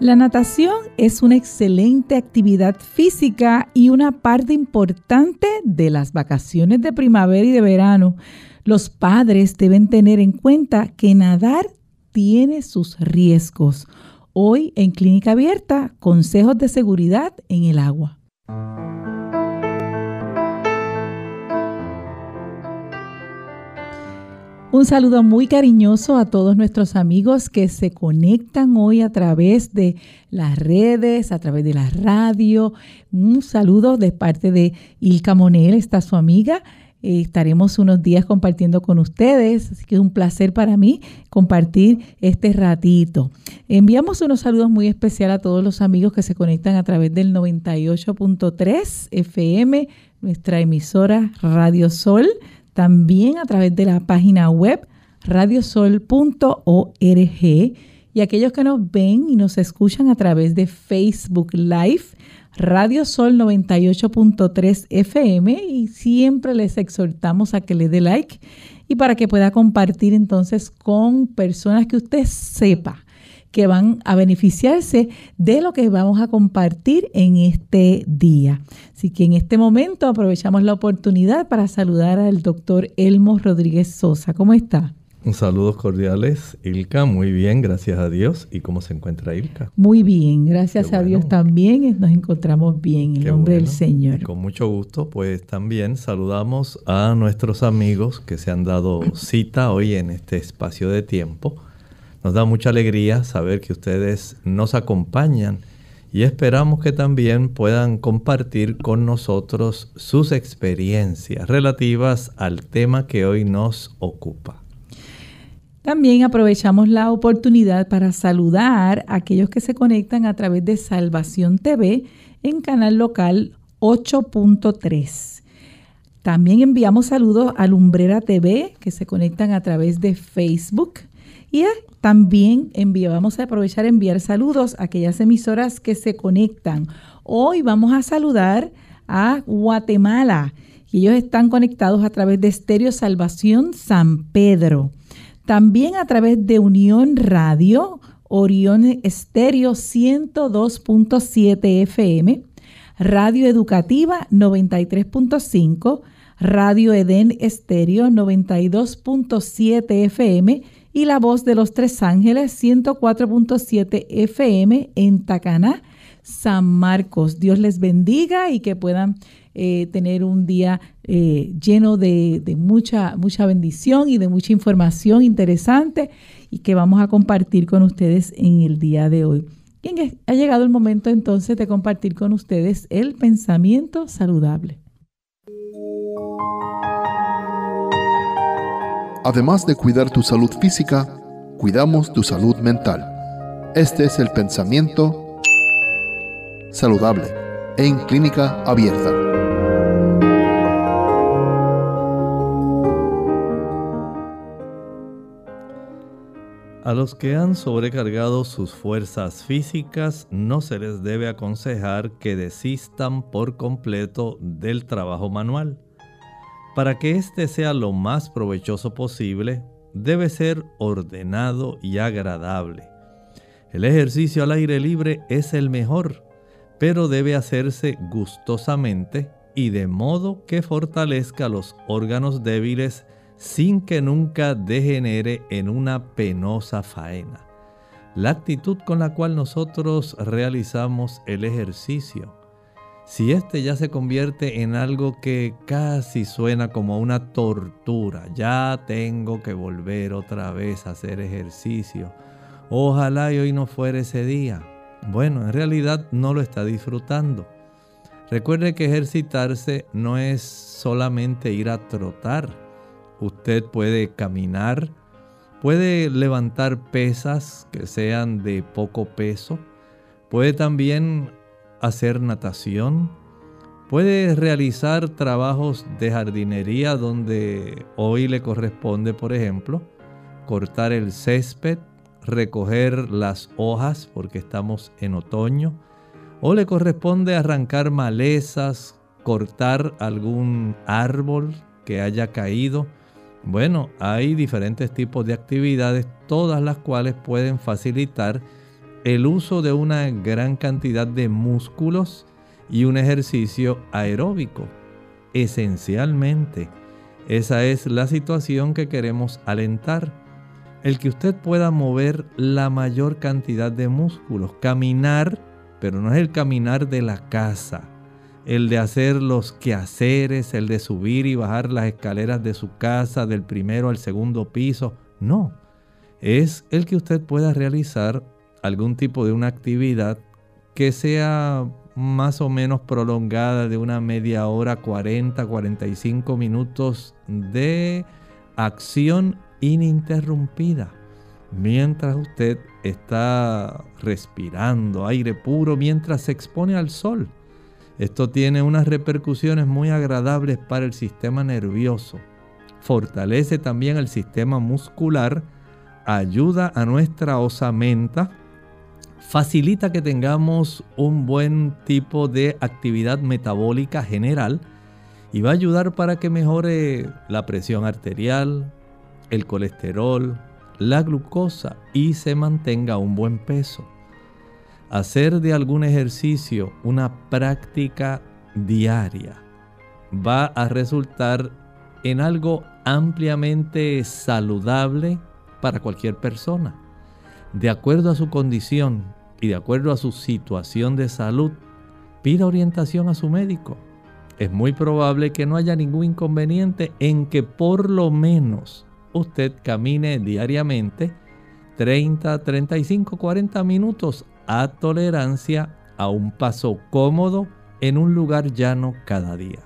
La natación es una excelente actividad física y una parte importante de las vacaciones de primavera y de verano. Los padres deben tener en cuenta que nadar tiene sus riesgos. Hoy en Clínica Abierta, consejos de seguridad en el agua. Un saludo muy cariñoso a todos nuestros amigos que se conectan hoy a través de las redes, a través de la radio. Un saludo de parte de Ilka Monel, está su amiga. Eh, estaremos unos días compartiendo con ustedes, así que es un placer para mí compartir este ratito. Enviamos unos saludos muy especiales a todos los amigos que se conectan a través del 98.3 FM, nuestra emisora Radio Sol también a través de la página web radiosol.org y aquellos que nos ven y nos escuchan a través de Facebook Live, Radio Sol 98.3 FM y siempre les exhortamos a que le dé like y para que pueda compartir entonces con personas que usted sepa que van a beneficiarse de lo que vamos a compartir en este día. Así que en este momento aprovechamos la oportunidad para saludar al doctor Elmo Rodríguez Sosa. ¿Cómo está? Saludos cordiales, Ilka. Muy bien, gracias a Dios. ¿Y cómo se encuentra Ilka? Muy bien, gracias a Dios también. Nos encontramos bien en el nombre del Señor. Con mucho gusto, pues también saludamos a nuestros amigos que se han dado cita hoy en este espacio de tiempo nos da mucha alegría saber que ustedes nos acompañan y esperamos que también puedan compartir con nosotros sus experiencias relativas al tema que hoy nos ocupa. También aprovechamos la oportunidad para saludar a aquellos que se conectan a través de Salvación TV en canal local 8.3. También enviamos saludos a Lumbrera TV que se conectan a través de Facebook y también vamos a aprovechar enviar saludos a aquellas emisoras que se conectan. Hoy vamos a saludar a Guatemala. Y ellos están conectados a través de Estéreo Salvación San Pedro. También a través de Unión Radio, Orión Estéreo 102.7 FM, Radio Educativa 93.5, Radio Edén Estéreo 92.7 FM y La Voz de los Tres Ángeles 104.7 FM en Tacaná, San Marcos. Dios les bendiga y que puedan eh, tener un día eh, lleno de, mucha, mucha bendición y de mucha información interesante y que vamos a compartir con ustedes en el día de hoy. Ha llegado el momento entonces de compartir con ustedes el pensamiento saludable. Además de cuidar tu salud física, cuidamos tu salud mental. Este es el pensamiento saludable en clínica abierta. A los que han sobrecargado sus fuerzas físicas no se les debe aconsejar que desistan por completo del trabajo manual para que éste sea lo más provechoso posible, debe ser ordenado y agradable. El ejercicio al aire libre es el mejor, pero debe hacerse gustosamente y de modo que fortalezca los órganos débiles sin que nunca degenere en una penosa faena. La actitud con la cual nosotros realizamos el ejercicio si este ya se convierte en algo que casi suena como una tortura, ya tengo que volver otra vez a hacer ejercicio. Ojalá y hoy no fuera ese día. Bueno, en realidad no lo está disfrutando. Recuerde que ejercitarse no es solamente ir a trotar. Usted puede caminar, puede levantar pesas que sean de poco peso, Puede también hacer natación. Puede realizar trabajos de jardinería donde hoy le corresponde, por ejemplo, cortar el césped, recoger las hojas porque estamos en otoño. O le corresponde arrancar malezas, cortar algún árbol que haya caído. Bueno, hay diferentes tipos de actividades, todas las cuales pueden facilitar el uso de una gran cantidad de músculos y un ejercicio aeróbico. Esencialmente, esa es la situación que queremos alentar. El que usted pueda mover la mayor cantidad de músculos, caminar, pero no es el caminar de la casa, el de hacer los quehaceres, el de subir y bajar las escaleras de su casa del primero al segundo piso, no, es el que usted pueda realizar algún tipo de una actividad que sea más o menos prolongada de una media hora, 40, 45 minutos de acción ininterrumpida. Mientras usted está respirando aire puro, mientras se expone al sol. Esto tiene unas repercusiones muy agradables para el sistema nervioso. Fortalece también el sistema muscular, ayuda a nuestra osamenta, facilita que tengamos un buen tipo de actividad metabólica general y va a ayudar para que mejore la presión arterial, el colesterol, la glucosa y se mantenga un buen peso. Hacer de algún ejercicio una práctica diaria va a resultar en algo ampliamente saludable para cualquier persona. De acuerdo a su condición, y de acuerdo a su situación de salud, pida orientación a su médico. Es muy probable que no haya ningún inconveniente en que por lo menos usted camine diariamente 30, 35, 40 minutos a tolerancia a un paso cómodo en un lugar llano cada día.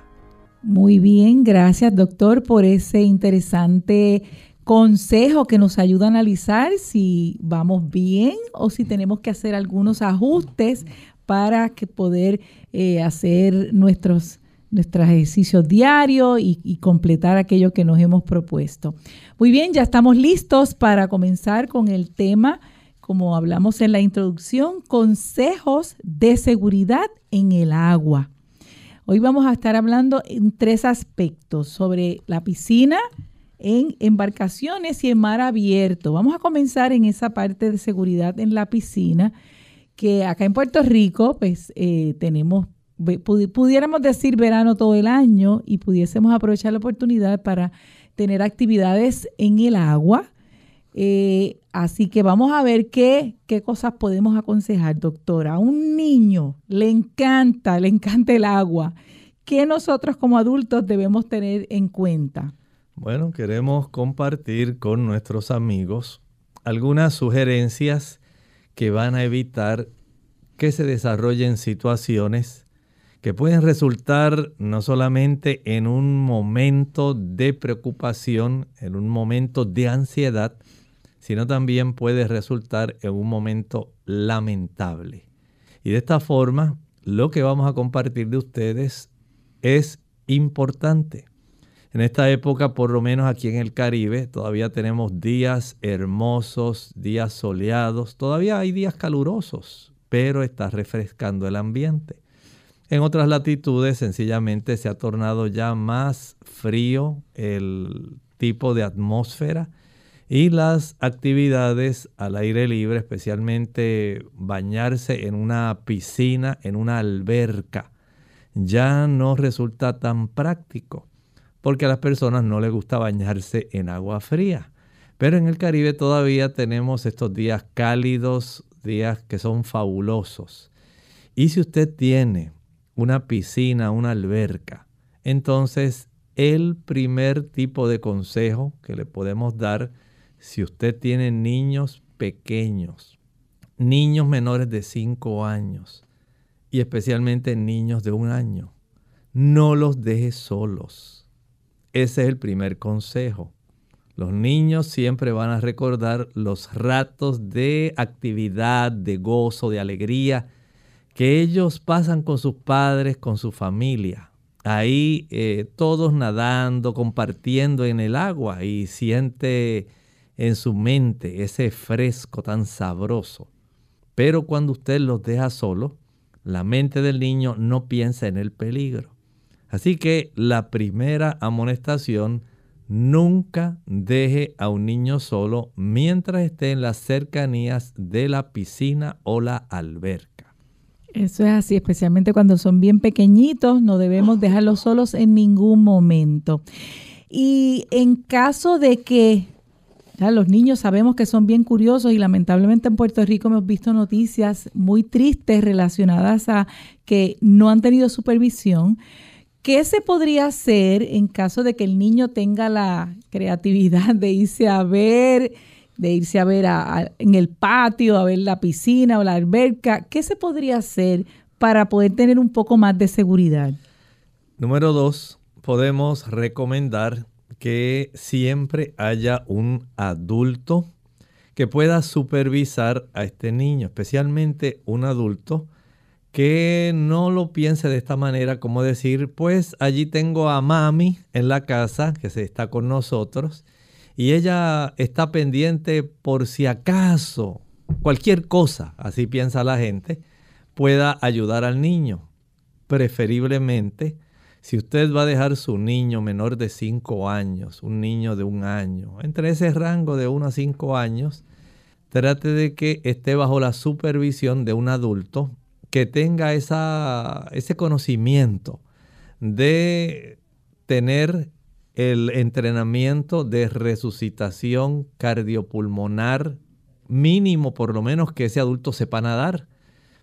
Muy bien, gracias doctor por ese interesante consejos que nos ayuda a analizar si vamos bien o si tenemos que hacer algunos ajustes para que poder eh, hacer nuestros, ejercicios diarios y, y, completar aquello que nos hemos propuesto. Muy bien, ya estamos listos para comenzar con el tema, como hablamos en la introducción, consejos de seguridad en el agua. Hoy vamos a estar hablando en tres aspectos sobre la piscina, en embarcaciones y en mar abierto. Vamos a comenzar en esa parte de seguridad en la piscina, que acá en Puerto Rico, pues eh, tenemos, pudiéramos decir verano todo el año y pudiésemos aprovechar la oportunidad para tener actividades en el agua. Eh, así que vamos a ver qué, qué cosas podemos aconsejar, doctora. A un niño le encanta, le encanta el agua. ¿Qué nosotros como adultos debemos tener en cuenta? Bueno, queremos compartir con nuestros amigos algunas sugerencias que van a evitar que se desarrollen situaciones que pueden resultar no solamente en un momento de preocupación, en un momento de ansiedad, sino también puede resultar en un momento lamentable. Y de esta forma, lo que vamos a compartir de ustedes es importante. En esta época, por lo menos aquí en el Caribe, todavía tenemos días hermosos, días soleados, todavía hay días calurosos, pero está refrescando el ambiente. En otras latitudes sencillamente se ha tornado ya más frío el tipo de atmósfera y las actividades al aire libre, especialmente bañarse en una piscina, en una alberca, ya no resulta tan práctico porque a las personas no les gusta bañarse en agua fría. Pero en el Caribe todavía tenemos estos días cálidos, días que son fabulosos. Y si usted tiene una piscina, una alberca, entonces el primer tipo de consejo que le podemos dar, si usted tiene niños pequeños, niños menores de 5 años y especialmente niños de un año, no los deje solos ese es el primer consejo. Los niños siempre van a recordar los ratos de actividad, de gozo, de alegría que ellos pasan con sus padres, con su familia. Ahí eh, todos nadando, compartiendo en el agua y siente en su mente ese fresco tan sabroso. Pero cuando usted los deja solos, la mente del niño no piensa en el peligro. Así que la primera amonestación, nunca deje a un niño solo mientras esté en las cercanías de la piscina o la alberca. Eso es así, especialmente cuando son bien pequeñitos, no debemos dejarlos solos en ningún momento. Y en caso de que los niños sabemos que son bien curiosos y lamentablemente en Puerto Rico hemos visto noticias muy tristes relacionadas a que no han tenido supervisión. ¿Qué se podría hacer en caso de que el niño tenga la creatividad de irse a ver, de irse a ver en el patio, a ver la piscina o la alberca? ¿Qué se podría hacer para poder tener un poco más de seguridad? Número dos, podemos recomendar que siempre haya un adulto que pueda supervisar a este niño, especialmente un adulto que no lo piense de esta manera, como decir, pues allí tengo a mami en la casa, que se está con nosotros, y ella está pendiente por si acaso cualquier cosa, así piensa la gente, pueda ayudar al niño. Preferiblemente si usted va a dejar su niño menor de 5 años, un niño de un año, entre ese rango de 1 a 5 años, trate de que esté bajo la supervisión de un adulto que tenga ese conocimiento de tener el entrenamiento de resucitación cardiopulmonar mínimo, por lo menos que ese adulto sepa nadar.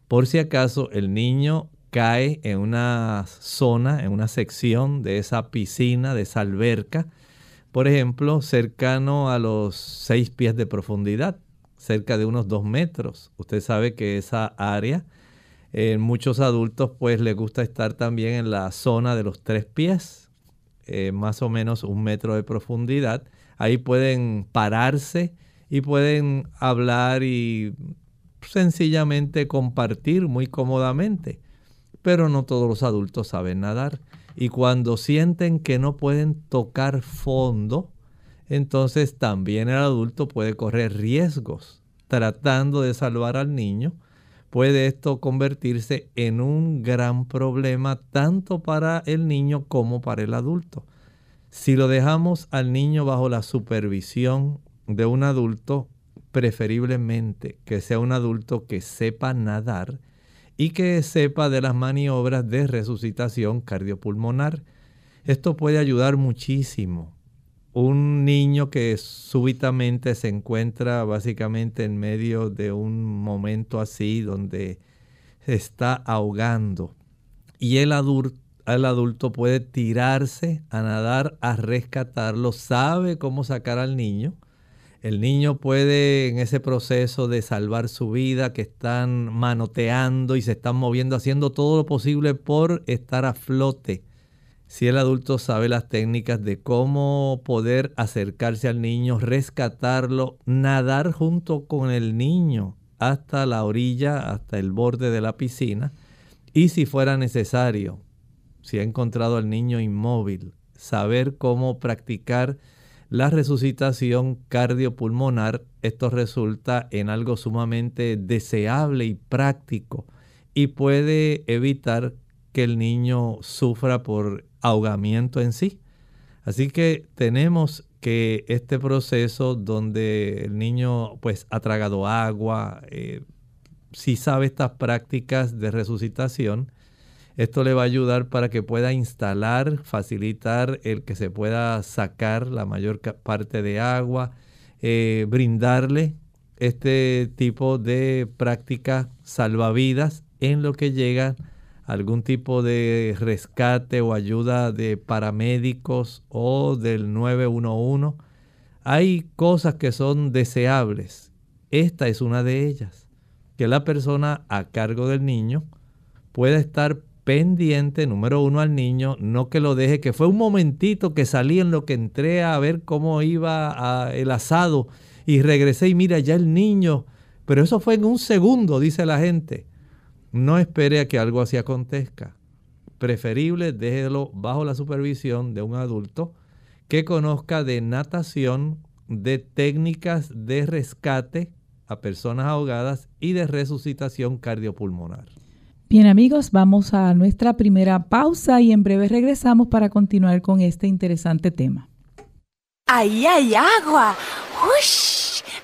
Por si acaso el niño cae en una zona, en una sección de esa piscina, de esa alberca, por ejemplo, cercano a los seis pies de profundidad, cerca de unos dos metros. Usted sabe que esa área, en muchos adultos, pues les gusta estar también en la zona de los tres pies, eh, más o menos un metro de profundidad. Ahí pueden pararse y pueden hablar y sencillamente compartir muy cómodamente pero no todos los adultos saben nadar. Y cuando sienten que no pueden tocar fondo, entonces también el adulto puede correr riesgos tratando de salvar al niño. Puede esto convertirse en un gran problema tanto para el niño como para el adulto. Si lo dejamos al niño bajo la supervisión de un adulto, preferiblemente que sea un adulto que sepa nadar, y que sepa de las maniobras de resucitación cardiopulmonar. Esto puede ayudar muchísimo. Un niño que súbitamente se encuentra básicamente en medio de un momento así donde se está ahogando y el adulto, el adulto puede tirarse a nadar a rescatarlo, sabe cómo sacar al niño el niño puede en ese proceso de salvar su vida, que están manoteando y se están moviendo, haciendo todo lo posible por estar a flote. Si el adulto sabe las técnicas de cómo poder acercarse al niño, rescatarlo, nadar junto con el niño hasta la orilla, hasta el borde de la piscina, y si fuera necesario, si ha encontrado al niño inmóvil, saber cómo practicar la resucitación cardiopulmonar, esto resulta en algo sumamente deseable y práctico y puede evitar que el niño sufra por ahogamiento en sí. Así que tenemos que este proceso donde el niño pues ha tragado agua, eh, si sabe estas prácticas de resucitación, esto le va a ayudar para que pueda instalar, facilitar el que se pueda sacar la mayor parte de agua, eh, brindarle este tipo de práctica salvavidas en lo que llega algún tipo de rescate o ayuda de paramédicos o del 911. Hay cosas que son deseables. Esta es una de ellas. Que la persona a cargo del niño pueda estar pendiente, número uno, al niño, no que lo deje, que fue un momentito que salí en lo que entré a ver cómo iba el asado y regresé y mira ya el niño, pero eso fue en un segundo, dice la gente. No espere a que algo así acontezca. Preferible déjelo bajo la supervisión de un adulto que conozca de natación, de técnicas de rescate a personas ahogadas y de resucitación cardiopulmonar. Bien amigos, vamos a nuestra primera pausa y en breve regresamos para continuar con este interesante tema. ¡Ahí hay agua! ¡Ush!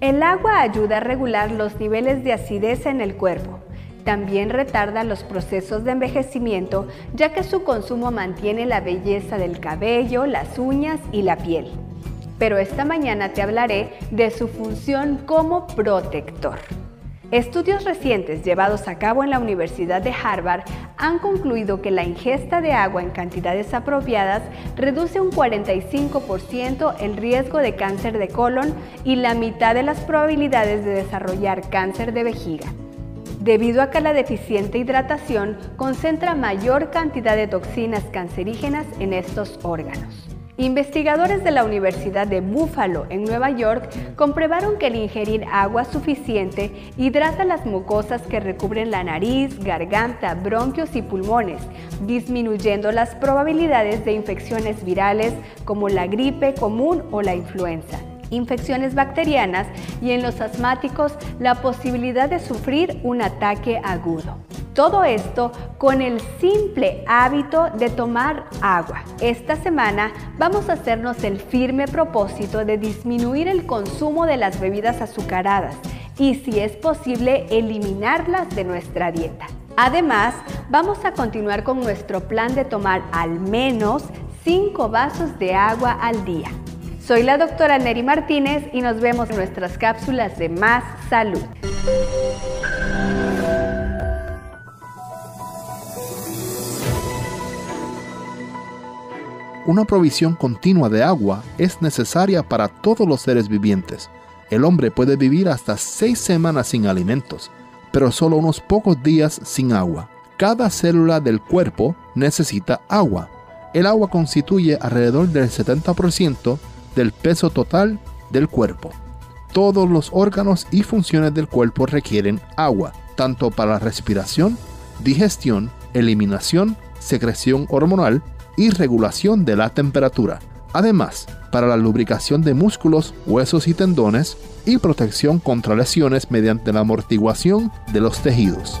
El agua ayuda a regular los niveles de acidez en el cuerpo. También retarda los procesos de envejecimiento ya que su consumo mantiene la belleza del cabello, las uñas y la piel. Pero esta mañana te hablaré de su función como protector. Estudios recientes llevados a cabo en la Universidad de Harvard han concluido que la ingesta de agua en cantidades apropiadas reduce un 45% el riesgo de cáncer de colon y la mitad de las probabilidades de desarrollar cáncer de vejiga. Debido a que la deficiente hidratación concentra mayor cantidad de toxinas cancerígenas en estos órganos. Investigadores de la Universidad de Buffalo en Nueva York comprobaron que el ingerir agua suficiente hidrata las mucosas que recubren la nariz, garganta, bronquios y pulmones, disminuyendo las probabilidades de infecciones virales como la gripe común o la influenza infecciones bacterianas y en los asmáticos la posibilidad de sufrir un ataque agudo. Todo esto con el simple hábito de tomar agua. Esta semana vamos a hacernos el firme propósito de disminuir el consumo de las bebidas azucaradas y si es posible eliminarlas de nuestra dieta. Además, vamos a continuar con nuestro plan de tomar al menos 5 vasos de agua al día. Soy la doctora Neri Martínez y nos vemos en nuestras cápsulas de Más Salud. Una provisión continua de agua es necesaria para todos los seres vivientes. El hombre puede vivir hasta seis semanas sin alimentos, pero solo unos pocos días sin agua. Cada célula del cuerpo necesita agua. El agua constituye alrededor del 70% del peso total del cuerpo. Todos los órganos y funciones del cuerpo requieren agua, tanto para la respiración, digestión, eliminación, secreción hormonal y regulación de la temperatura. Además, para la lubricación de músculos, huesos y tendones y protección contra lesiones mediante la amortiguación de los tejidos.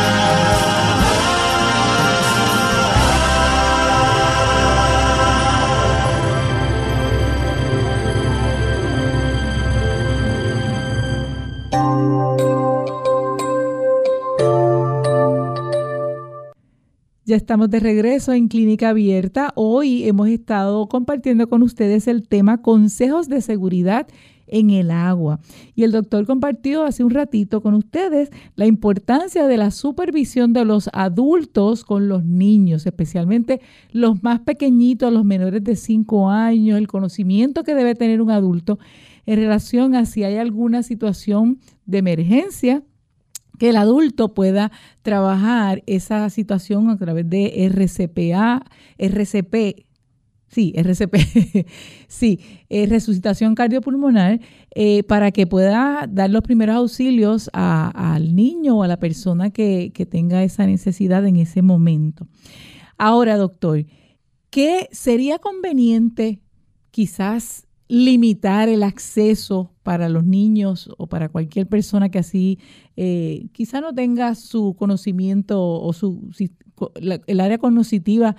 Ya estamos de regreso en Clínica Abierta. Hoy hemos estado compartiendo con ustedes el tema consejos de seguridad en el agua. Y el doctor compartió hace un ratito con ustedes la importancia de la supervisión de los adultos con los niños, especialmente los más pequeñitos, los menores de 5 años, el conocimiento que debe tener un adulto en relación a si hay alguna situación de emergencia que el adulto pueda trabajar esa situación a través de RCPA, RCP, sí, RCP, sí, eh, resucitación cardiopulmonar, eh, para que pueda dar los primeros auxilios al niño o a la persona que, que tenga esa necesidad en ese momento. Ahora, doctor, ¿qué sería conveniente quizás limitar el acceso para los niños o para cualquier persona que así eh, quizá no tenga su conocimiento o su el área cognitiva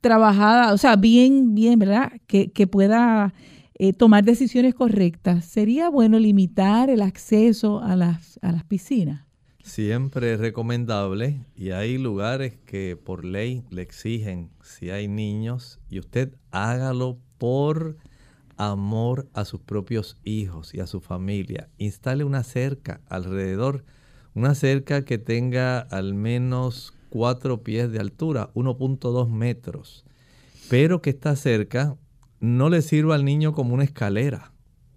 trabajada, o sea, bien, bien, ¿verdad? Que, pueda eh, tomar decisiones correctas. ¿Sería bueno limitar el acceso a las, a las piscinas? Siempre es recomendable y hay lugares que por ley le exigen si hay niños y usted hágalo por amor a sus propios hijos y a su familia. Instale una cerca alrededor, una cerca que tenga al menos cuatro pies de altura, 1.2 metros, pero que esta cerca no le sirva al niño como una escalera,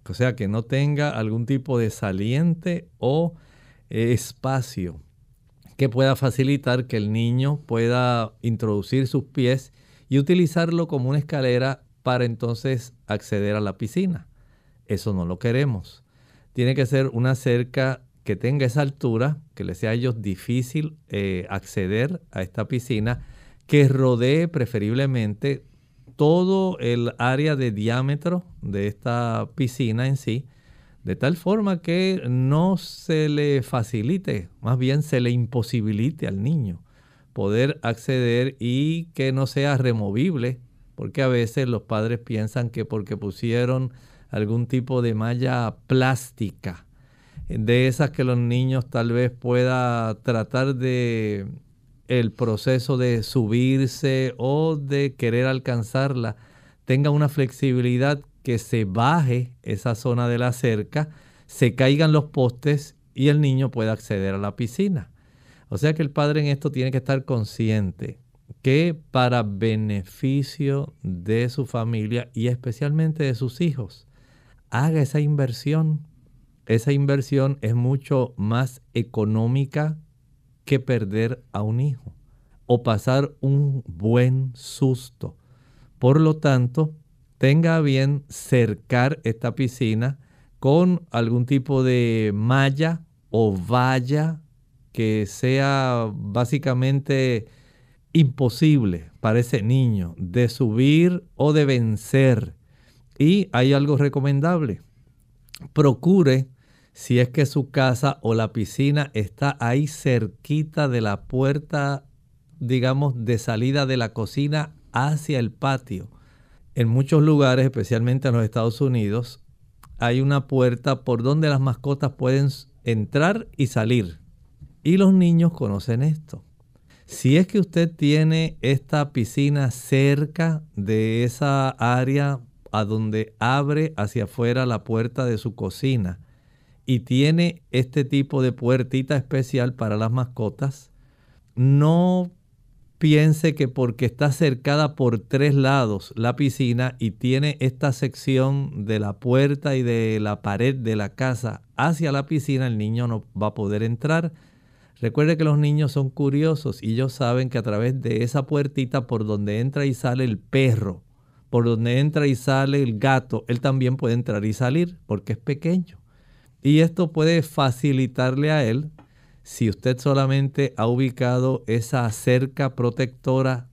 o sea, que no tenga algún tipo de saliente o espacio que pueda facilitar que el niño pueda introducir sus pies y utilizarlo como una escalera para entonces acceder a la piscina. Eso no lo queremos. Tiene que ser una cerca que tenga esa altura, que les sea a ellos difícil eh, acceder a esta piscina, que rodee preferiblemente todo el área de diámetro de esta piscina en sí, de tal forma que no se le facilite, más bien se le imposibilite al niño poder acceder y que no sea removible porque a veces los padres piensan que porque pusieron algún tipo de malla plástica, de esas que los niños tal vez pueda tratar de el proceso de subirse o de querer alcanzarla, tenga una flexibilidad que se baje esa zona de la cerca, se caigan los postes y el niño pueda acceder a la piscina. O sea que el padre en esto tiene que estar consciente que para beneficio de su familia y especialmente de sus hijos, haga esa inversión. Esa inversión es mucho más económica que perder a un hijo o pasar un buen susto. Por lo tanto, tenga bien cercar esta piscina con algún tipo de malla o valla que sea básicamente imposible para ese niño de subir o de vencer. Y hay algo recomendable. Procure, si es que su casa o la piscina está ahí cerquita de la puerta, digamos, de salida de la cocina hacia el patio. En muchos lugares, especialmente en los Estados Unidos, hay una puerta por donde las mascotas pueden entrar y salir. Y los niños conocen esto. Si es que usted tiene esta piscina cerca de esa área a donde abre hacia afuera la puerta de su cocina y tiene este tipo de puertita especial para las mascotas, no piense que porque está cercada por tres lados la piscina y tiene esta sección de la puerta y de la pared de la casa hacia la piscina, el niño no va a poder entrar Recuerde que los niños son curiosos y ellos saben que a través de esa puertita por donde entra y sale el perro, por donde entra y sale el gato, él también puede entrar y salir porque es pequeño. Y esto puede facilitarle a él si usted solamente ha ubicado esa cerca protectora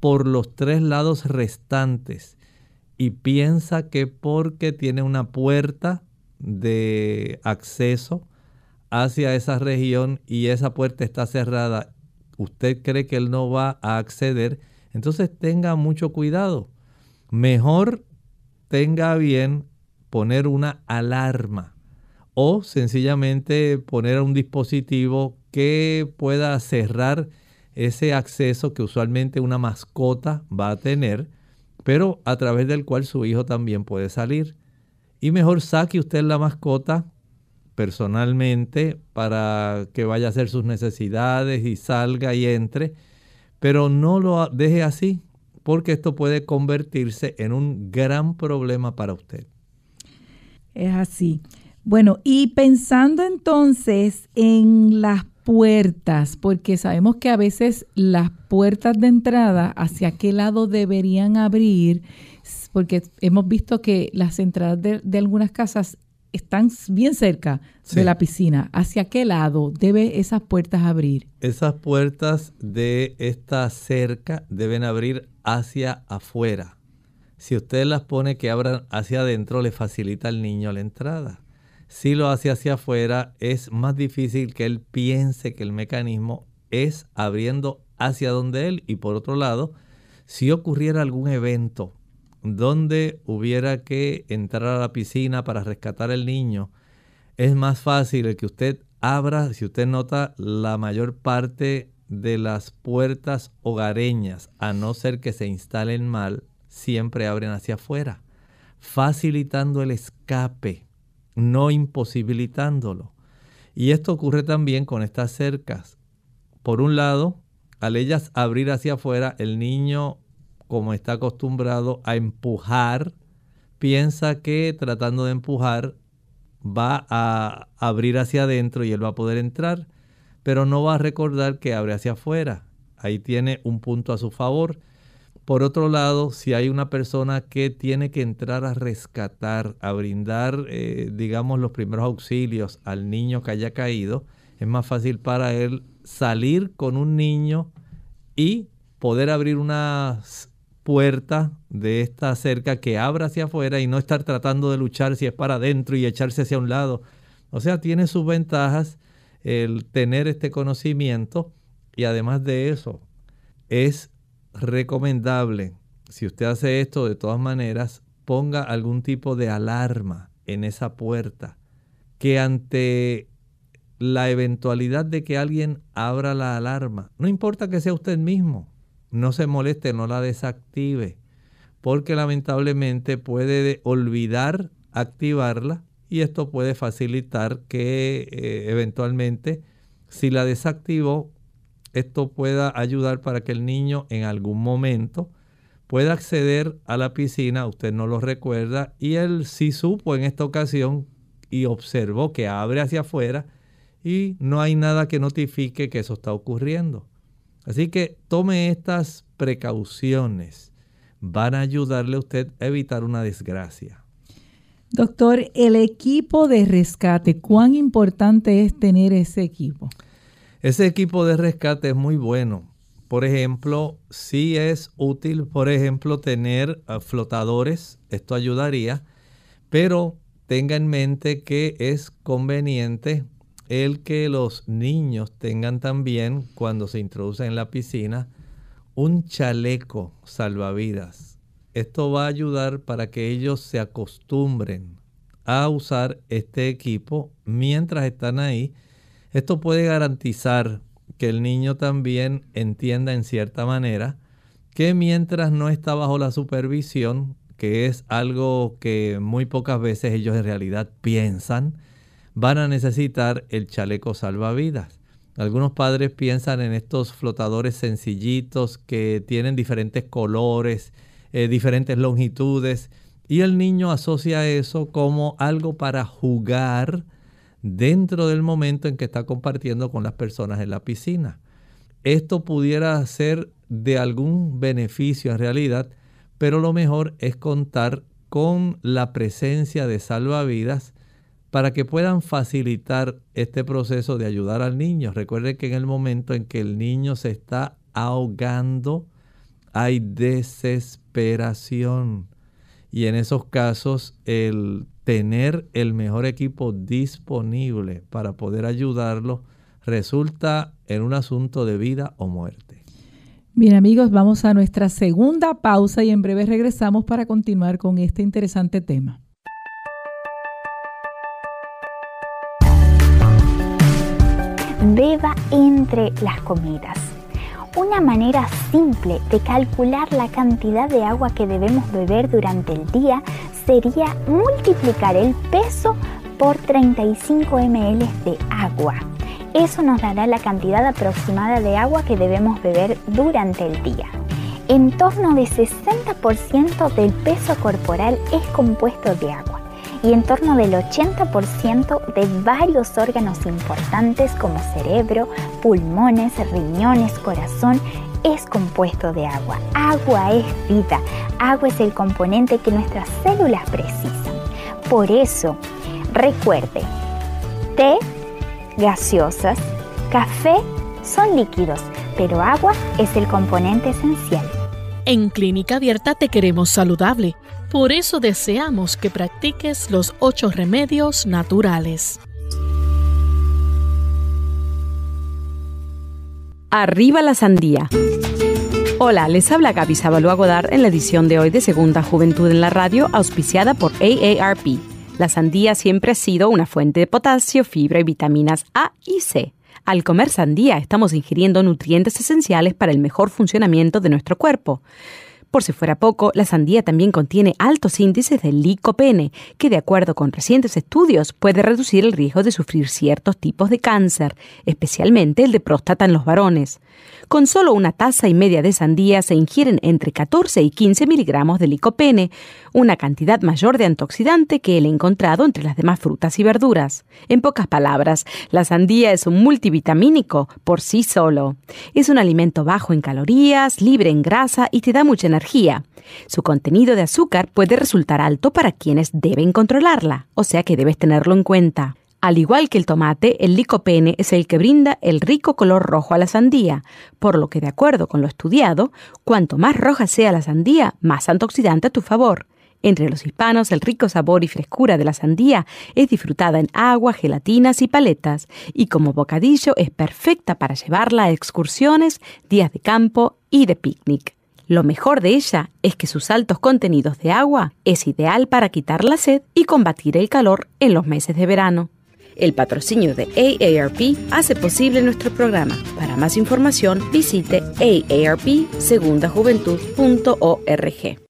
por los tres lados restantes y piensa que porque tiene una puerta de acceso hacia esa región y esa puerta está cerrada, usted cree que él no va a acceder, entonces tenga mucho cuidado. Mejor tenga bien poner una alarma o sencillamente poner un dispositivo que pueda cerrar ese acceso que usualmente una mascota va a tener, pero a través del cual su hijo también puede salir. y mejor saque usted la mascota personalmente para que vaya a hacer sus necesidades y salga y entre, pero no lo deje así porque esto puede convertirse en un gran problema para usted. Es así. Bueno, y pensando entonces en las puertas, porque sabemos que a veces las puertas de entrada, ¿hacia qué lado deberían abrir? Porque hemos visto que las entradas de, algunas casas están bien cerca de la piscina. ¿Hacia qué lado debe esas puertas abrir? Esas puertas de esta cerca deben abrir hacia afuera. Si usted las pone que abran hacia adentro, le facilita al niño la entrada. Si lo hace hacia afuera, es más difícil que él piense que el mecanismo es abriendo hacia donde él. Y por otro lado, si ocurriera algún evento donde hubiera que entrar a la piscina para rescatar al niño, es más fácil el que usted abra, si usted nota, la mayor parte de las puertas hogareñas, a no ser que se instalen mal, siempre abren hacia afuera, facilitando el escape no imposibilitándolo. Y esto ocurre también con estas cercas. Por un lado, al ellas abrir hacia afuera, el niño, como está acostumbrado a empujar, piensa que tratando de empujar va a abrir hacia adentro y él va a poder entrar, pero no va a recordar que abre hacia afuera. Ahí tiene un punto a su favor. Por otro lado, si hay una persona que tiene que entrar a rescatar, a brindar, eh, digamos, los primeros auxilios al niño que haya caído, es más fácil para él salir con un niño y poder abrir una puerta de esta cerca que abra hacia afuera y no estar tratando de luchar si es para adentro y echarse hacia un lado. O sea, tiene sus ventajas el tener este conocimiento y además de eso, es recomendable, si usted hace esto de todas maneras, ponga algún tipo de alarma en esa puerta, que ante la eventualidad de que alguien abra la alarma, no importa que sea usted mismo, no se moleste, no la desactive, porque lamentablemente puede olvidar activarla y esto puede facilitar que eh, eventualmente si la desactivó esto pueda ayudar para que el niño en algún momento pueda acceder a la piscina, usted no lo recuerda, y él sí supo en esta ocasión y observó que abre hacia afuera y no hay nada que notifique que eso está ocurriendo. Así que tome estas precauciones, van a ayudarle a usted a evitar una desgracia. Doctor, el equipo de rescate, ¿cuán importante es tener ese equipo? Ese equipo de rescate es muy bueno. Por ejemplo, si es útil, por ejemplo, tener ah, flotadores, esto ayudaría, pero tenga en mente que es conveniente el que los niños tengan también, cuando se introducen en la piscina, un chaleco salvavidas. Esto va a ayudar para que ellos se acostumbren a usar este equipo mientras están ahí esto puede garantizar que el niño también entienda en cierta manera que mientras no está bajo la supervisión, que es algo que muy pocas veces ellos en realidad piensan, van a necesitar el chaleco salvavidas. Algunos padres piensan en estos flotadores sencillitos que tienen diferentes colores, eh, diferentes longitudes, y el niño asocia eso como algo para jugar, dentro del momento en que está compartiendo con las personas en la piscina. Esto pudiera ser de algún beneficio en realidad, pero lo mejor es contar con la presencia de salvavidas para que puedan facilitar este proceso de ayudar al niño. Recuerde que en el momento en que el niño se está ahogando, hay desesperación. Y en esos casos el tener el mejor equipo disponible para poder ayudarlo resulta en un asunto de vida o muerte. Bien amigos, vamos a nuestra segunda pausa y en breve regresamos para continuar con este interesante tema. Beba entre las comidas. Una manera simple de calcular la cantidad de agua que debemos beber durante el día sería multiplicar el peso por 35 ml de agua. Eso nos dará la cantidad aproximada de agua que debemos beber durante el día. En torno de 60% del peso corporal es compuesto de agua y en torno del 80% de varios órganos importantes como cerebro, pulmones, riñones, corazón es compuesto de agua. Agua es vida. Agua es el componente que nuestras células precisan. Por eso, recuerde, té, gaseosas, café son líquidos, pero agua es el componente esencial. En Clínica Abierta te queremos saludable. Por eso deseamos que practiques los ocho remedios naturales. Arriba la sandía. Hola, les habla Gaby Sabalua Godard en la edición de hoy de Segunda Juventud en la Radio, auspiciada por AARP. La sandía siempre ha sido una fuente de potasio, fibra y vitaminas A y C. Al comer sandía estamos ingiriendo nutrientes esenciales para el mejor funcionamiento de nuestro cuerpo. Por si fuera poco, la sandía también contiene altos índices de licopene, que de acuerdo con recientes estudios puede reducir el riesgo de sufrir ciertos tipos de cáncer, especialmente el de próstata en los varones. Con solo una taza y media de sandía se ingieren entre 14 y 15 miligramos de licopene, una cantidad mayor de antioxidante que el encontrado entre las demás frutas y verduras. En pocas palabras, la sandía es un multivitamínico por sí solo. Es un alimento bajo en calorías, libre en grasa y te da mucha energía. Su contenido de azúcar puede resultar alto para quienes deben controlarla, o sea que debes tenerlo en cuenta. Al igual que el tomate, el licopene es el que brinda el rico color rojo a la sandía, por lo que de acuerdo con lo estudiado, cuanto más roja sea la sandía, más antioxidante a tu favor. Entre los hispanos, el rico sabor y frescura de la sandía es disfrutada en agua, gelatinas y paletas, y como bocadillo es perfecta para llevarla a excursiones, días de campo y de picnic. Lo mejor de ella es que sus altos contenidos de agua es ideal para quitar la sed y combatir el calor en los meses de verano. El patrocinio de AARP hace posible nuestro programa. Para más información visite aarpsegundajuventud.org.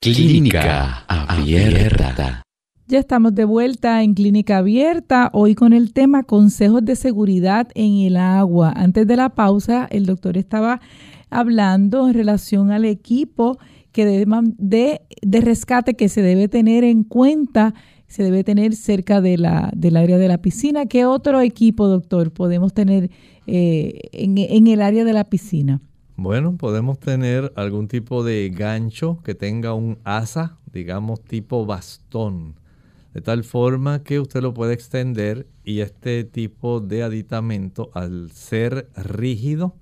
Clínica Abierta. Ya estamos de vuelta en Clínica Abierta, hoy con el tema consejos de seguridad en el agua. Antes de la pausa, el doctor estaba hablando en relación al equipo que de, de rescate que se debe tener en cuenta, se debe tener cerca de la, del área de la piscina. ¿Qué otro equipo, doctor, podemos tener eh, en, en el área de la piscina? Bueno, podemos tener algún tipo de gancho que tenga un asa, digamos tipo bastón de tal forma que usted lo puede extender y este tipo de aditamento al ser rígido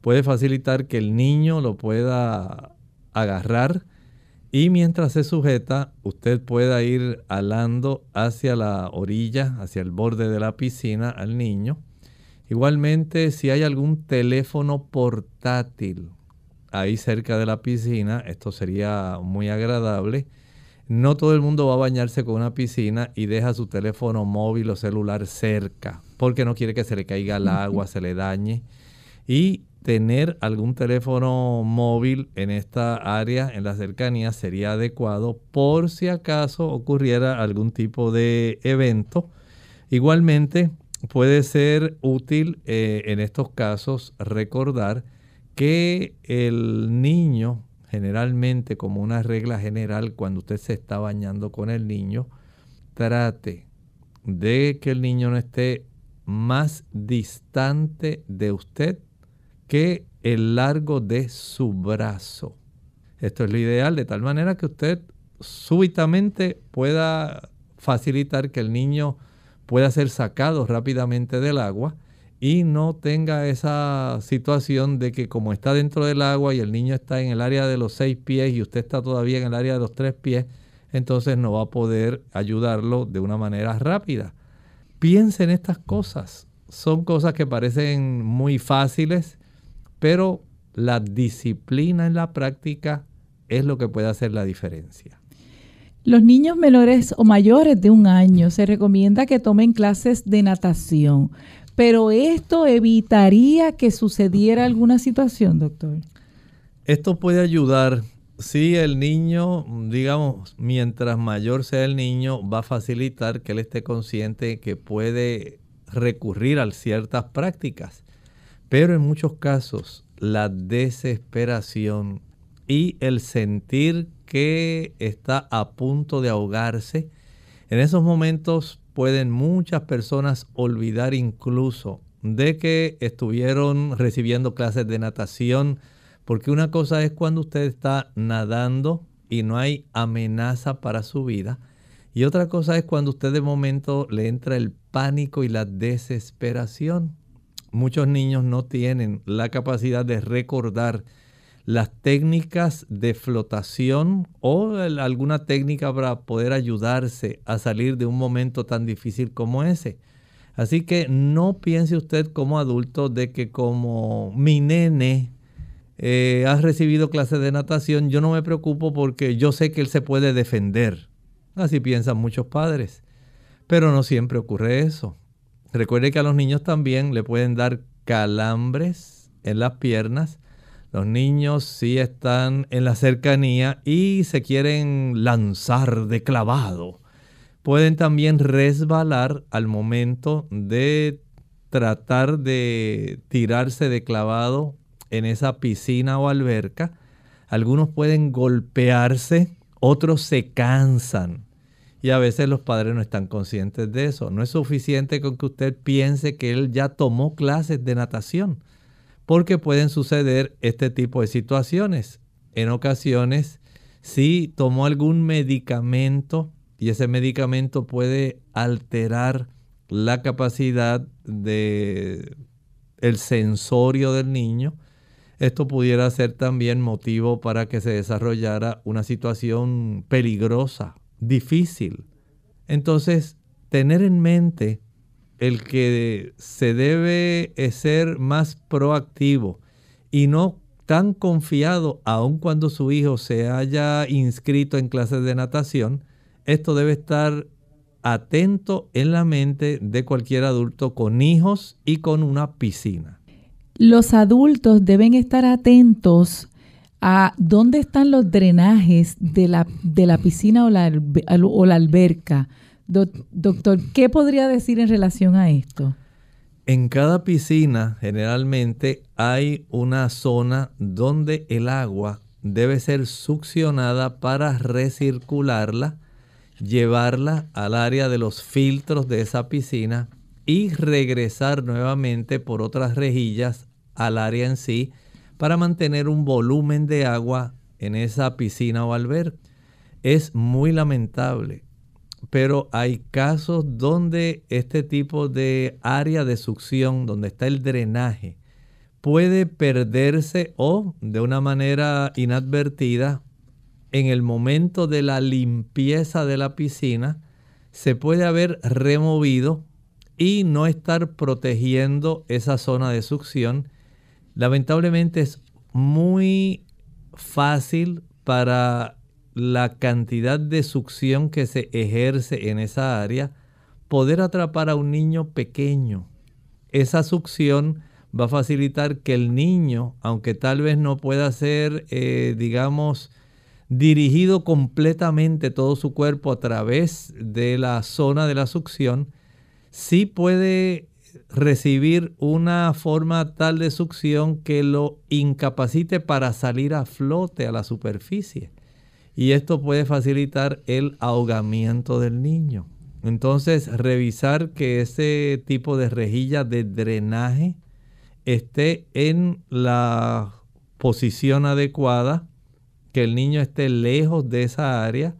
puede facilitar que el niño lo pueda agarrar y mientras se sujeta usted pueda ir alando hacia la orilla, hacia el borde de la piscina al niño. Igualmente si hay algún teléfono portátil ahí cerca de la piscina, esto sería muy agradable no todo el mundo va a bañarse con una piscina y deja su teléfono móvil o celular cerca porque no quiere que se le caiga el agua, se le dañe. Y tener algún teléfono móvil en esta área, en la cercanía, sería adecuado por si acaso ocurriera algún tipo de evento. Igualmente, puede ser útil eh, en estos casos recordar que el niño generalmente como una regla general cuando usted se está bañando con el niño, trate de que el niño no esté más distante de usted que el largo de su brazo. Esto es lo ideal de tal manera que usted súbitamente pueda facilitar que el niño pueda ser sacado rápidamente del agua y no tenga esa situación de que como está dentro del agua y el niño está en el área de los seis pies y usted está todavía en el área de los tres pies, entonces no va a poder ayudarlo de una manera rápida. Piense en estas cosas. Son cosas que parecen muy fáciles, pero la disciplina en la práctica es lo que puede hacer la diferencia. Los niños menores o mayores de un año se recomienda que tomen clases de natación, pero esto evitaría que sucediera alguna situación, doctor. Esto puede ayudar si el niño, digamos, mientras mayor sea el niño, va a facilitar que él esté consciente que puede recurrir a ciertas prácticas. Pero en muchos casos, la desesperación y el sentir que está a punto de ahogarse, en esos momentos pueden muchas personas olvidar incluso de que estuvieron recibiendo clases de natación, porque una cosa es cuando usted está nadando y no hay amenaza para su vida, y otra cosa es cuando usted de momento le entra el pánico y la desesperación. Muchos niños no tienen la capacidad de recordar las técnicas de flotación o alguna técnica para poder ayudarse a salir de un momento tan difícil como ese. Así que no piense usted como adulto de que como mi nene eh, ha recibido clases de natación, yo no me preocupo porque yo sé que él se puede defender. Así piensan muchos padres. Pero no siempre ocurre eso. Recuerde que a los niños también le pueden dar calambres en las piernas los niños sí están en la cercanía y se quieren lanzar de clavado. Pueden también resbalar al momento de tratar de tirarse de clavado en esa piscina o alberca. Algunos pueden golpearse, otros se cansan. Y a veces los padres no están conscientes de eso. No es suficiente con que usted piense que él ya tomó clases de natación porque pueden suceder este tipo de situaciones. En ocasiones, si tomó algún medicamento y ese medicamento puede alterar la capacidad de el sensorio del niño, esto pudiera ser también motivo para que se desarrollara una situación peligrosa, difícil. Entonces, tener en mente el que se debe ser más proactivo y no tan confiado aun cuando su hijo se haya inscrito en clases de natación, esto debe estar atento en la mente de cualquier adulto con hijos y con una piscina. Los adultos deben estar atentos a dónde están los drenajes de la, de la piscina o la, o la alberca doctor, ¿qué podría decir en relación a esto? En cada piscina generalmente hay una zona donde el agua debe ser succionada para recircularla, llevarla al área de los filtros de esa piscina y regresar nuevamente por otras rejillas al área en sí para mantener un volumen de agua en esa piscina o alberca. Es muy lamentable pero hay casos donde este tipo de área de succión, donde está el drenaje, puede perderse o de una manera inadvertida en el momento de la limpieza de la piscina, se puede haber removido y no estar protegiendo esa zona de succión. Lamentablemente es muy fácil para la cantidad de succión que se ejerce en esa área, poder atrapar a un niño pequeño. Esa succión va a facilitar que el niño, aunque tal vez no pueda ser, eh, digamos, dirigido completamente todo su cuerpo a través de la zona de la succión, sí puede recibir una forma tal de succión que lo incapacite para salir a flote a la superficie y esto puede facilitar el ahogamiento del niño. Entonces, revisar que ese tipo de rejilla de drenaje esté en la posición adecuada, que el niño esté lejos de esa área.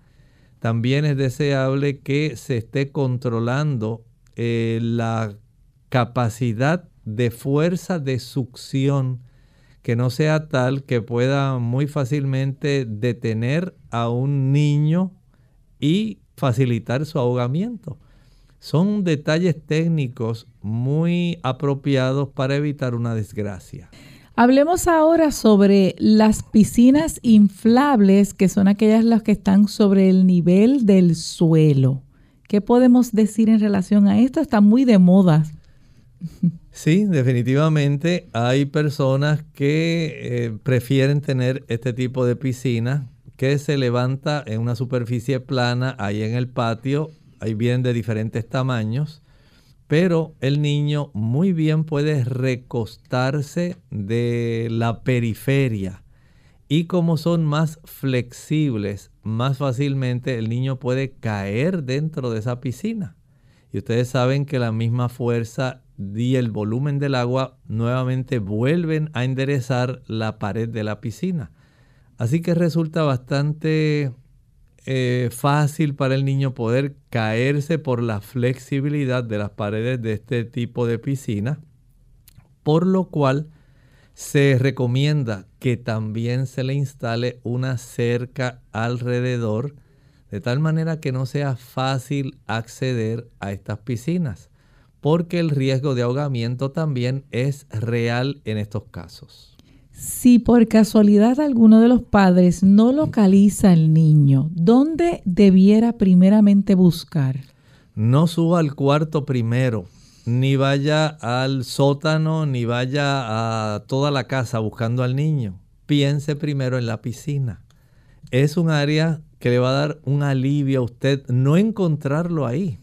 También es deseable que se esté controlando eh, la capacidad de fuerza de succión que no sea tal que pueda muy fácilmente detener a un niño y facilitar su ahogamiento. Son detalles técnicos muy apropiados para evitar una desgracia. Hablemos ahora sobre las piscinas inflables, que son aquellas las que están sobre el nivel del suelo. ¿Qué podemos decir en relación a esto? Está muy de moda. Sí, definitivamente hay personas que eh, prefieren tener este tipo de piscina que se levanta en una superficie plana ahí en el patio. Ahí vienen de diferentes tamaños pero el niño muy bien puede recostarse de la periferia y como son más flexibles, más fácilmente el niño puede caer dentro de esa piscina. Y ustedes saben que la misma fuerza y el volumen del agua nuevamente vuelven a enderezar la pared de la piscina. Así que resulta bastante eh, fácil para el niño poder caerse por la flexibilidad de las paredes de este tipo de piscina, por lo cual se recomienda que también se le instale una cerca alrededor, de tal manera que no sea fácil acceder a estas piscinas, porque el riesgo de ahogamiento también es real en estos casos. Si por casualidad alguno de los padres no localiza al niño, ¿dónde debiera primeramente buscar? No suba al cuarto primero, ni vaya al sótano, ni vaya a toda la casa buscando al niño. Piense primero en la piscina. Es un área que le va a dar un alivio a usted no encontrarlo ahí.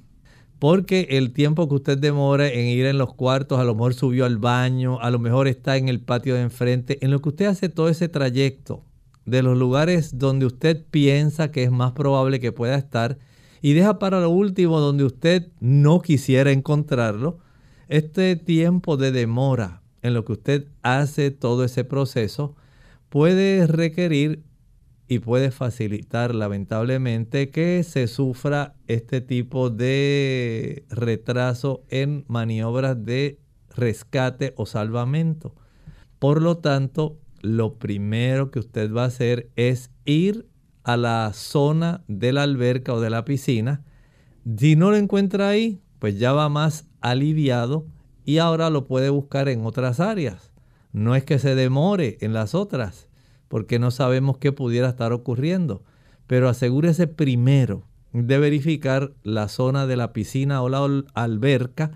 Porque el tiempo que usted demore en ir en los cuartos, a lo mejor subió al baño, a lo mejor está en el patio de enfrente, en lo que usted hace todo ese trayecto de los lugares donde usted piensa que es más probable que pueda estar y deja para lo último donde usted no quisiera encontrarlo, este tiempo de demora en lo que usted hace todo ese proceso puede requerir y puede facilitar lamentablemente que se sufra este tipo de retraso en maniobras de rescate o salvamento. Por lo tanto, lo primero que usted va a hacer es ir a la zona de la alberca o de la piscina. Si no lo encuentra ahí, pues ya va más aliviado y ahora lo puede buscar en otras áreas. No es que se demore en las otras, porque no sabemos qué pudiera estar ocurriendo. Pero asegúrese primero de verificar la zona de la piscina o la alberca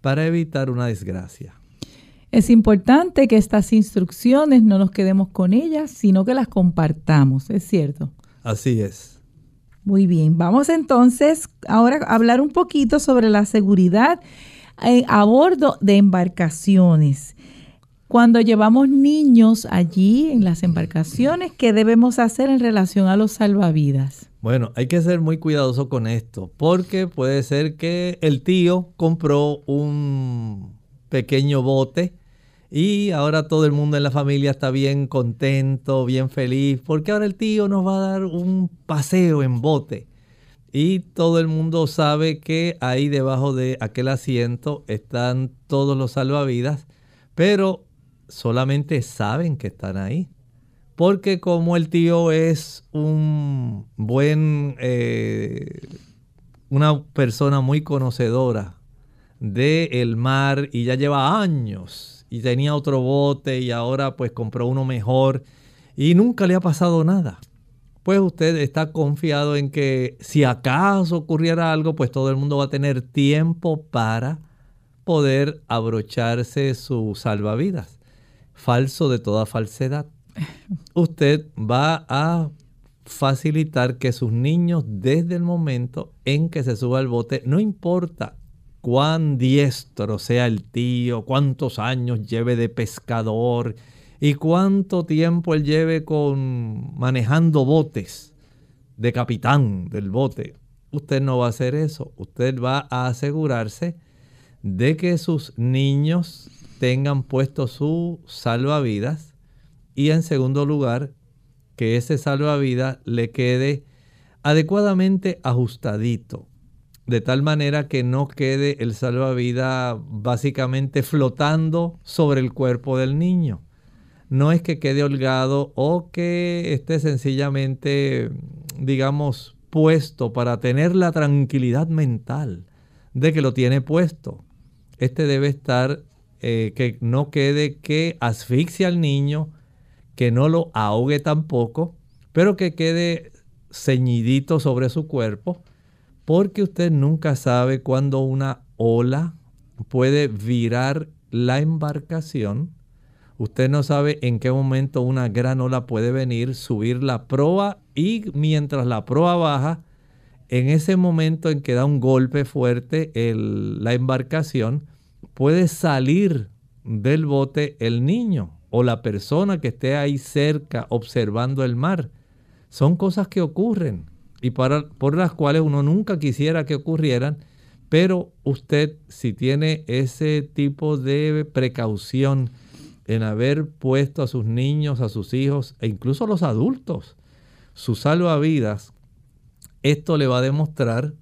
para evitar una desgracia. Es importante que estas instrucciones no nos quedemos con ellas, sino que las compartamos, ¿es cierto? Así es. Muy bien, vamos entonces ahora a hablar un poquito sobre la seguridad eh, a bordo de embarcaciones. Cuando llevamos niños allí en las embarcaciones, ¿qué debemos hacer en relación a los salvavidas? Bueno, hay que ser muy cuidadoso con esto, porque puede ser que el tío compró un pequeño bote y ahora todo el mundo en la familia está bien contento, bien feliz, porque ahora el tío nos va a dar un paseo en bote. Y todo el mundo sabe que ahí debajo de aquel asiento están todos los salvavidas, pero solamente saben que están ahí. Porque como el tío es un buen, eh, una persona muy conocedora del el mar y ya lleva años y tenía otro bote y ahora pues compró uno mejor y nunca le ha pasado nada. Pues usted está confiado en que si acaso ocurriera algo, pues todo el mundo va a tener tiempo para poder abrocharse su salvavidas falso de toda falsedad. Usted va a facilitar que sus niños desde el momento en que se suba al bote, no importa cuán diestro sea el tío, cuántos años lleve de pescador y cuánto tiempo él lleve con manejando botes de capitán del bote. Usted no va a hacer eso. Usted va a asegurarse de que sus niños tengan puesto su salvavidas y en segundo lugar que ese salvavidas le quede adecuadamente ajustadito de tal manera que no quede el salvavidas básicamente flotando sobre el cuerpo del niño. No es que quede holgado o que esté sencillamente, digamos, puesto para tener la tranquilidad mental de que lo tiene puesto. Este debe estar, eh, que no quede que asfixie al niño, que no lo ahogue tampoco, pero que quede ceñidito sobre su cuerpo, porque usted nunca sabe cuándo una ola puede virar la embarcación. Usted no sabe en qué momento una gran ola puede venir, subir la proa y mientras la proa baja, en ese momento en que da un golpe fuerte la embarcación, puede salir del bote el niño o la persona que esté ahí cerca observando el mar. Son cosas que ocurren y para, por las cuales uno nunca quisiera que ocurrieran, pero usted si tiene ese tipo de precaución en haber puesto a sus niños, a sus hijos e incluso a los adultos, su salvavidas, esto le va a demostrar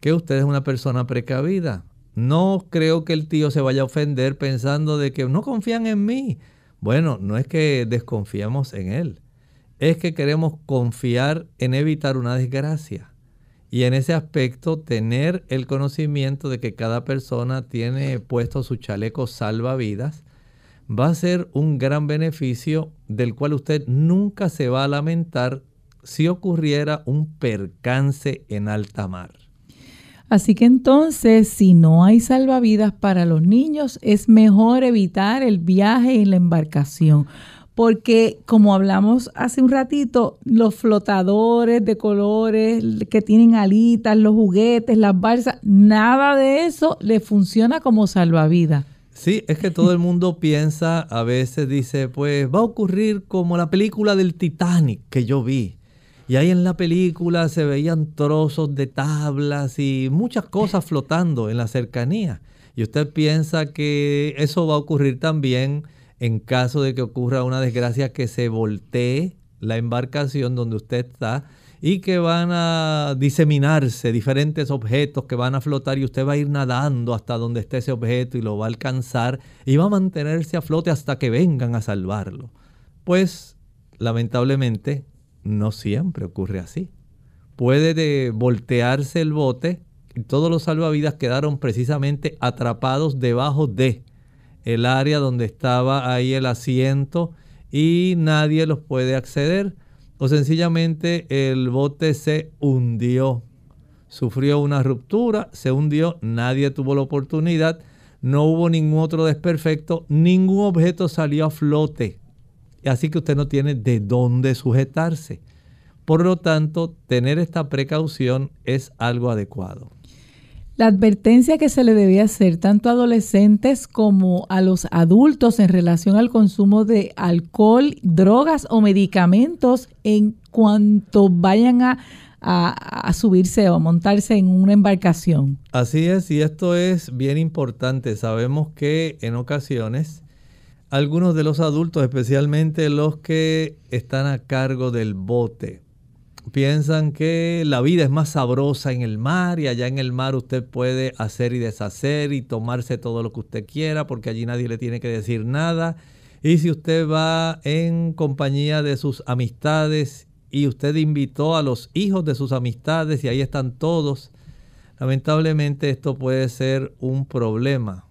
que usted es una persona precavida. No creo que el tío se vaya a ofender pensando de que no confían en mí. Bueno, no es que desconfiamos en él, es que queremos confiar en evitar una desgracia. Y en ese aspecto tener el conocimiento de que cada persona tiene puesto su chaleco salvavidas va a ser un gran beneficio del cual usted nunca se va a lamentar si ocurriera un percance en alta mar. Así que entonces, si no hay salvavidas para los niños, es mejor evitar el viaje en la embarcación. Porque como hablamos hace un ratito, los flotadores de colores que tienen alitas, los juguetes, las balsas, nada de eso le funciona como salvavidas. Sí, es que todo el mundo piensa, a veces dice, pues va a ocurrir como la película del Titanic que yo vi y ahí en la película se veían trozos de tablas y muchas cosas flotando en la cercanía. Y usted piensa que eso va a ocurrir también en caso de que ocurra una desgracia que se voltee la embarcación donde usted está y que van a diseminarse diferentes objetos que van a flotar y usted va a ir nadando hasta donde esté ese objeto y lo va a alcanzar y va a mantenerse a flote hasta que vengan a salvarlo. Pues lamentablemente no siempre ocurre así. Puede voltearse el bote y todos los salvavidas quedaron precisamente atrapados debajo de el área donde estaba ahí el asiento y nadie los puede acceder o sencillamente el bote se hundió. Sufrió una ruptura, se hundió, nadie tuvo la oportunidad, no hubo ningún otro desperfecto, ningún objeto salió a flote. Así que usted no tiene de dónde sujetarse. Por lo tanto, tener esta precaución es algo adecuado. La advertencia que se le debe hacer tanto a adolescentes como a los adultos en relación al consumo de alcohol, drogas o medicamentos en cuanto vayan a, a, subirse o a montarse en una embarcación. Así es, y esto es bien importante. Sabemos que en ocasiones algunos de los adultos, especialmente los que están a cargo del bote, piensan que la vida es más sabrosa en el mar y allá en el mar usted puede hacer y deshacer y tomarse todo lo que usted quiera porque allí nadie le tiene que decir nada. Y si usted va en compañía de sus amistades y usted invitó a los hijos de sus amistades y ahí están todos, lamentablemente esto puede ser un problema,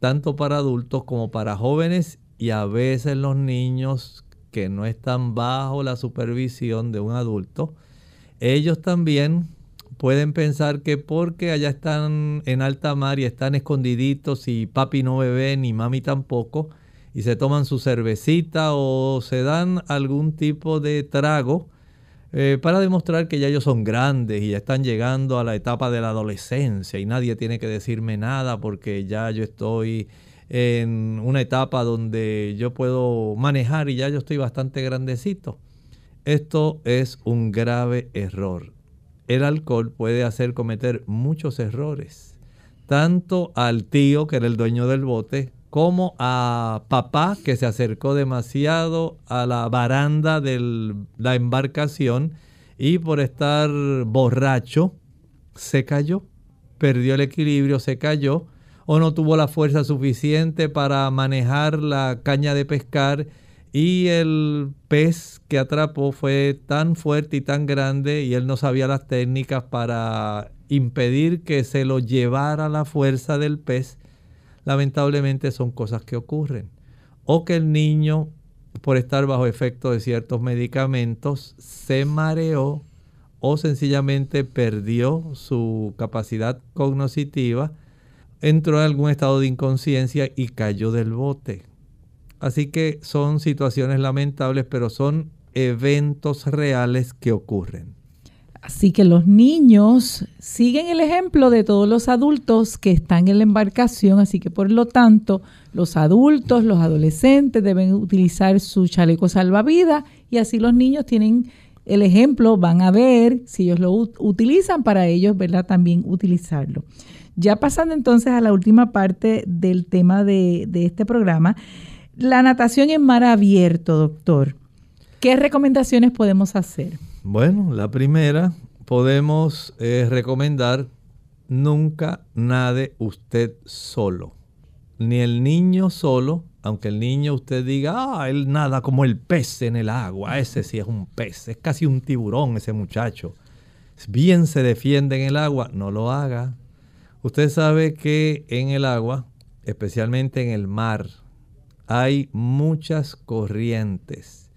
tanto para adultos como para jóvenes y a veces los niños que no están bajo la supervisión de un adulto, ellos también pueden pensar que porque allá están en alta mar y están escondiditos y papi no bebe ni mami tampoco, y se toman su cervecita o se dan algún tipo de trago eh, para demostrar que ya ellos son grandes y ya están llegando a la etapa de la adolescencia y nadie tiene que decirme nada porque ya yo estoy en una etapa donde yo puedo manejar y ya yo estoy bastante grandecito. Esto es un grave error. El alcohol puede hacer cometer muchos errores, tanto al tío que era el dueño del bote, como a papá que se acercó demasiado a la baranda de la embarcación y por estar borracho se cayó, perdió el equilibrio, se cayó o no tuvo la fuerza suficiente para manejar la caña de pescar y el pez que atrapó fue tan fuerte y tan grande y él no sabía las técnicas para impedir que se lo llevara la fuerza del pez, lamentablemente son cosas que ocurren. O que el niño, por estar bajo efecto de ciertos medicamentos, se mareó o sencillamente perdió su capacidad cognoscitiva, entró en algún estado de inconsciencia y cayó del bote. Así que son situaciones lamentables, pero son eventos reales que ocurren. Así que los niños siguen el ejemplo de todos los adultos que están en la embarcación, así que por lo tanto los adultos, los adolescentes deben utilizar su chaleco salvavidas y así los niños tienen el ejemplo, van a ver si ellos lo utilizan para ellos, ¿verdad? También utilizarlo. Ya pasando entonces a la última parte del tema de, este programa, la natación en mar abierto, doctor. ¿Qué recomendaciones podemos hacer? Bueno, la primera, podemos eh, recomendar nunca nade usted solo. Ni el niño solo, aunque el niño usted diga, ah, él nada como el pez en el agua, ese sí es un pez, es casi un tiburón ese muchacho. Bien se defiende en el agua, no lo haga. Usted sabe que en el agua, especialmente en el mar, hay muchas corrientes.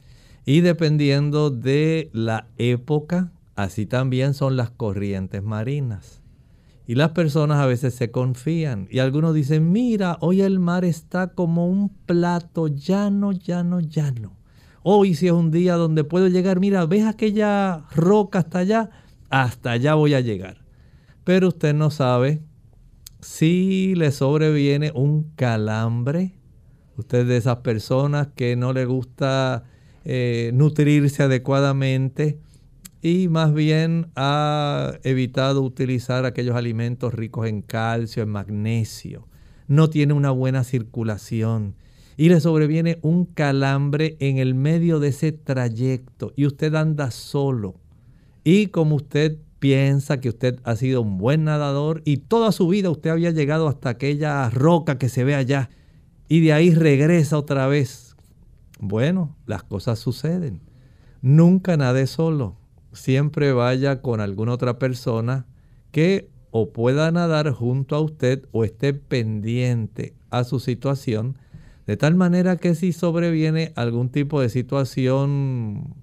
Y dependiendo de la época, así también son las corrientes marinas. Y las personas a veces se confían. Y algunos dicen, mira, hoy el mar está como un plato llano, llano, llano. Hoy si es un día donde puedo llegar, mira, ves aquella roca hasta allá, hasta allá voy a llegar. Pero usted no sabe si le sobreviene un calambre Usted de esas personas que no le gusta eh, nutrirse adecuadamente y más bien ha evitado utilizar aquellos alimentos ricos en calcio, en magnesio. No tiene una buena circulación y le sobreviene un calambre en el medio de ese trayecto y usted anda solo. Y como usted piensa que usted ha sido un buen nadador y toda su vida usted había llegado hasta aquella roca que se ve allá y de ahí regresa otra vez. Bueno, las cosas suceden. Nunca nade solo. Siempre vaya con alguna otra persona que o pueda nadar junto a usted o esté pendiente a su situación, de tal manera que si sobreviene algún tipo de situación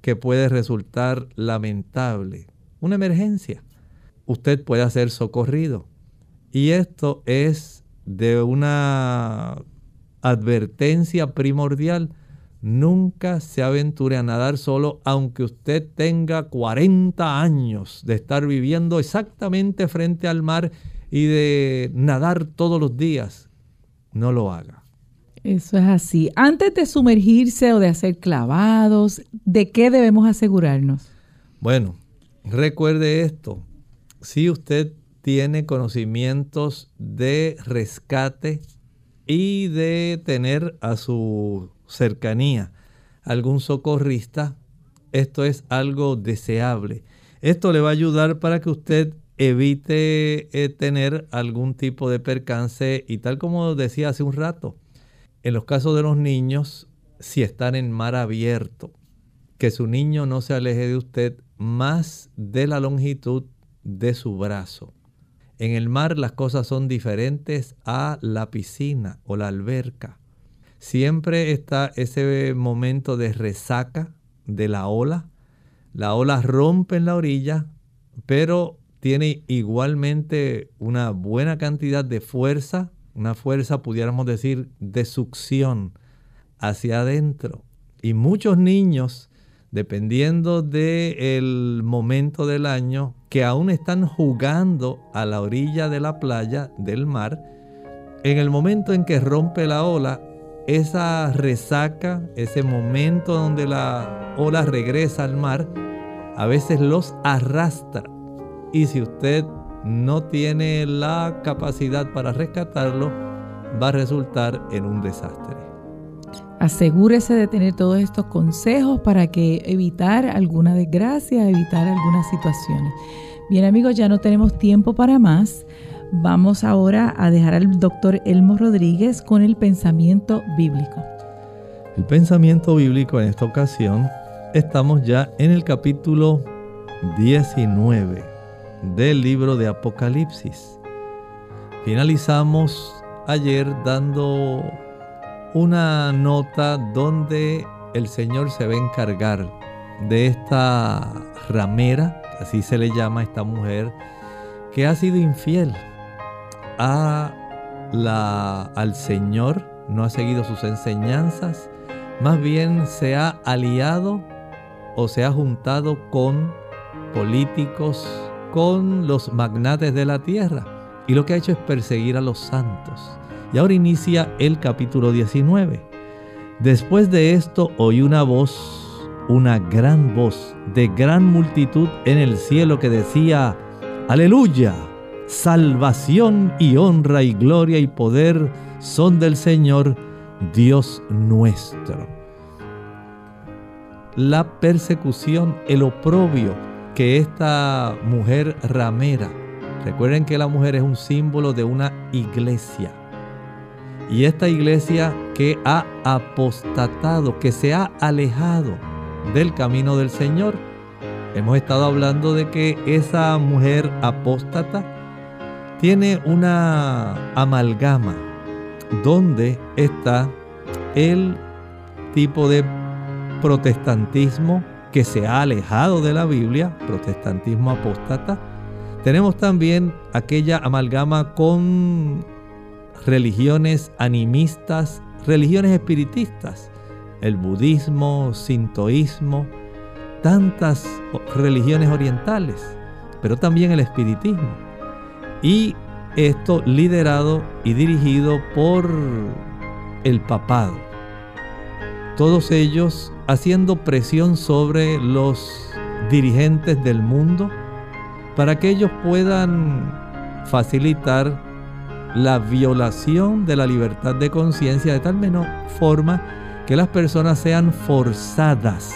que puede resultar lamentable, una emergencia, usted pueda ser socorrido. Y esto es de una advertencia primordial. Nunca se aventure a nadar solo, aunque usted tenga 40 años de estar viviendo exactamente frente al mar y de nadar todos los días. No lo haga. Eso es así. Antes de sumergirse o de hacer clavados, ¿de qué debemos asegurarnos? Bueno, recuerde esto. Si usted tiene conocimientos de rescate y de tener a su cercanía algún socorrista, esto es algo deseable. Esto le va a ayudar para que usted evite eh, tener algún tipo de percance y tal como decía hace un rato, en los casos de los niños, si están en mar abierto, que su niño no se aleje de usted más de la longitud de su brazo. En el mar las cosas son diferentes a la piscina o la alberca. Siempre está ese momento de resaca de la ola. La ola rompe en la orilla, pero tiene igualmente una buena cantidad de fuerza, una fuerza, pudiéramos decir, de succión hacia adentro. Y muchos niños dependiendo del momento del año, que aún están jugando a la orilla de la playa, del mar, en el momento en que rompe la ola, esa resaca, ese momento donde la ola regresa al mar, a veces los arrastra. Y si usted no tiene la capacidad para rescatarlo, va a resultar en un desastre. Asegúrese de tener todos estos consejos para que evitar alguna desgracia, evitar algunas situaciones. Bien amigos, ya no tenemos tiempo para más. Vamos ahora a dejar al doctor Elmo Rodríguez con el pensamiento bíblico. El pensamiento bíblico en esta ocasión estamos ya en el capítulo 19 del libro de Apocalipsis. Finalizamos ayer dando una nota donde el Señor se va a encargar de esta ramera, así se le llama a esta mujer, que ha sido infiel a la, al Señor, no ha seguido sus enseñanzas, más bien se ha aliado o se ha juntado con políticos, con los magnates de la tierra. Y lo que ha hecho es perseguir a los santos. Y ahora inicia el capítulo 19. Después de esto oí una voz, una gran voz de gran multitud en el cielo que decía, aleluya, salvación y honra y gloria y poder son del Señor Dios nuestro. La persecución, el oprobio que esta mujer ramera, recuerden que la mujer es un símbolo de una iglesia, y esta iglesia que ha apostatado, que se ha alejado del camino del Señor. Hemos estado hablando de que esa mujer apóstata tiene una amalgama donde está el tipo de protestantismo que se ha alejado de la Biblia, protestantismo apóstata. Tenemos también aquella amalgama con religiones animistas, religiones espiritistas, el budismo, sintoísmo, tantas religiones orientales, pero también el espiritismo. Y esto liderado y dirigido por el papado. Todos ellos haciendo presión sobre los dirigentes del mundo para que ellos puedan facilitar la violación de la libertad de conciencia de tal menos forma que las personas sean forzadas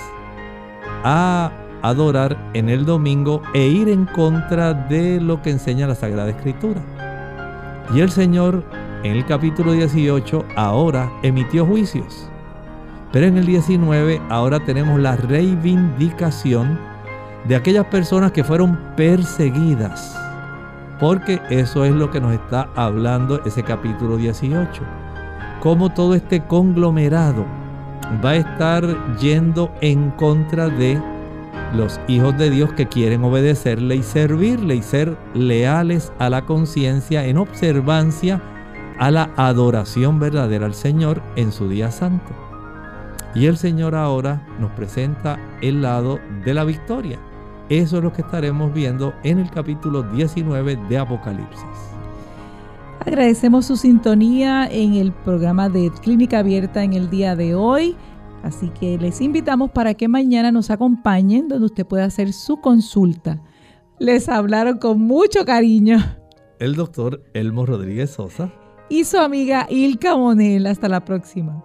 a adorar en el domingo e ir en contra de lo que enseña la Sagrada Escritura. Y el Señor en el capítulo 18 ahora emitió juicios. Pero en el 19 ahora tenemos la reivindicación de aquellas personas que fueron perseguidas porque eso es lo que nos está hablando ese capítulo 18. Cómo todo este conglomerado va a estar yendo en contra de los hijos de Dios que quieren obedecerle y servirle y ser leales a la conciencia en observancia a la adoración verdadera al Señor en su día santo. Y el Señor ahora nos presenta el lado de la victoria. Eso es lo que estaremos viendo en el capítulo 19 de Apocalipsis. Agradecemos su sintonía en el programa de Clínica Abierta en el día de hoy. Así que les invitamos para que mañana nos acompañen donde usted pueda hacer su consulta. Les hablaron con mucho cariño. El doctor Elmo Rodríguez Sosa. Y su amiga Ilka Monel. Hasta la próxima.